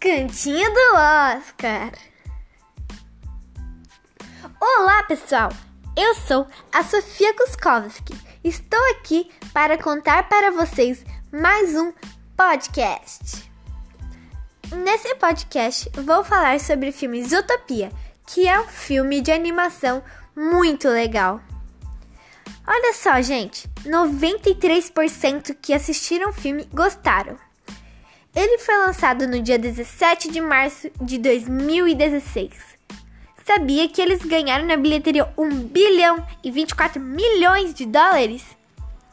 Cantinho do Oscar. Olá, pessoal. Eu sou a Sofia Kuskowski. Estou aqui para contar para vocês mais um podcast. Nesse podcast, vou falar sobre o filme Zootopia, que é um filme de animação muito legal. Olha só, gente, 93% que assistiram o filme gostaram. Ele foi lançado no dia 17 de março de 2016. Sabia que eles ganharam na bilheteria 1 bilhão e 24 milhões de dólares?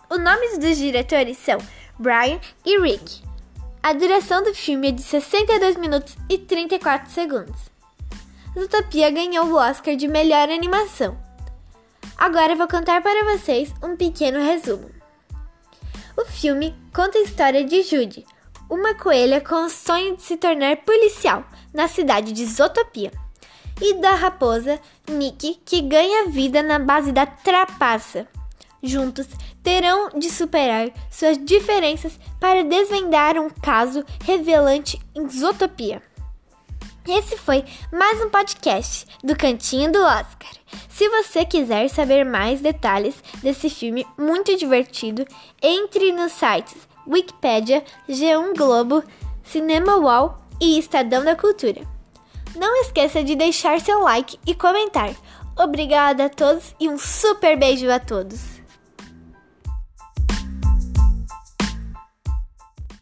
Os nomes dos diretores são Brian e Rick. A duração do filme é de 62 minutos e 34 segundos. Zootopia ganhou o Oscar de melhor animação. Agora vou contar para vocês um pequeno resumo. O filme conta a história de Judy, uma coelha com o sonho de se tornar policial na cidade de Zootopia, e da raposa Nick, que ganha vida na base da trapaça. Juntos terão de superar suas diferenças para desvendar um caso revelante em Zootopia. Esse foi mais um podcast do Cantinho do Oscar. Se você quiser saber mais detalhes desse filme muito divertido, entre nos sites Wikipedia, G1 Globo, Cinema Wall e Estadão da Cultura. Não esqueça de deixar seu like e comentar. Obrigada a todos e um super beijo a todos!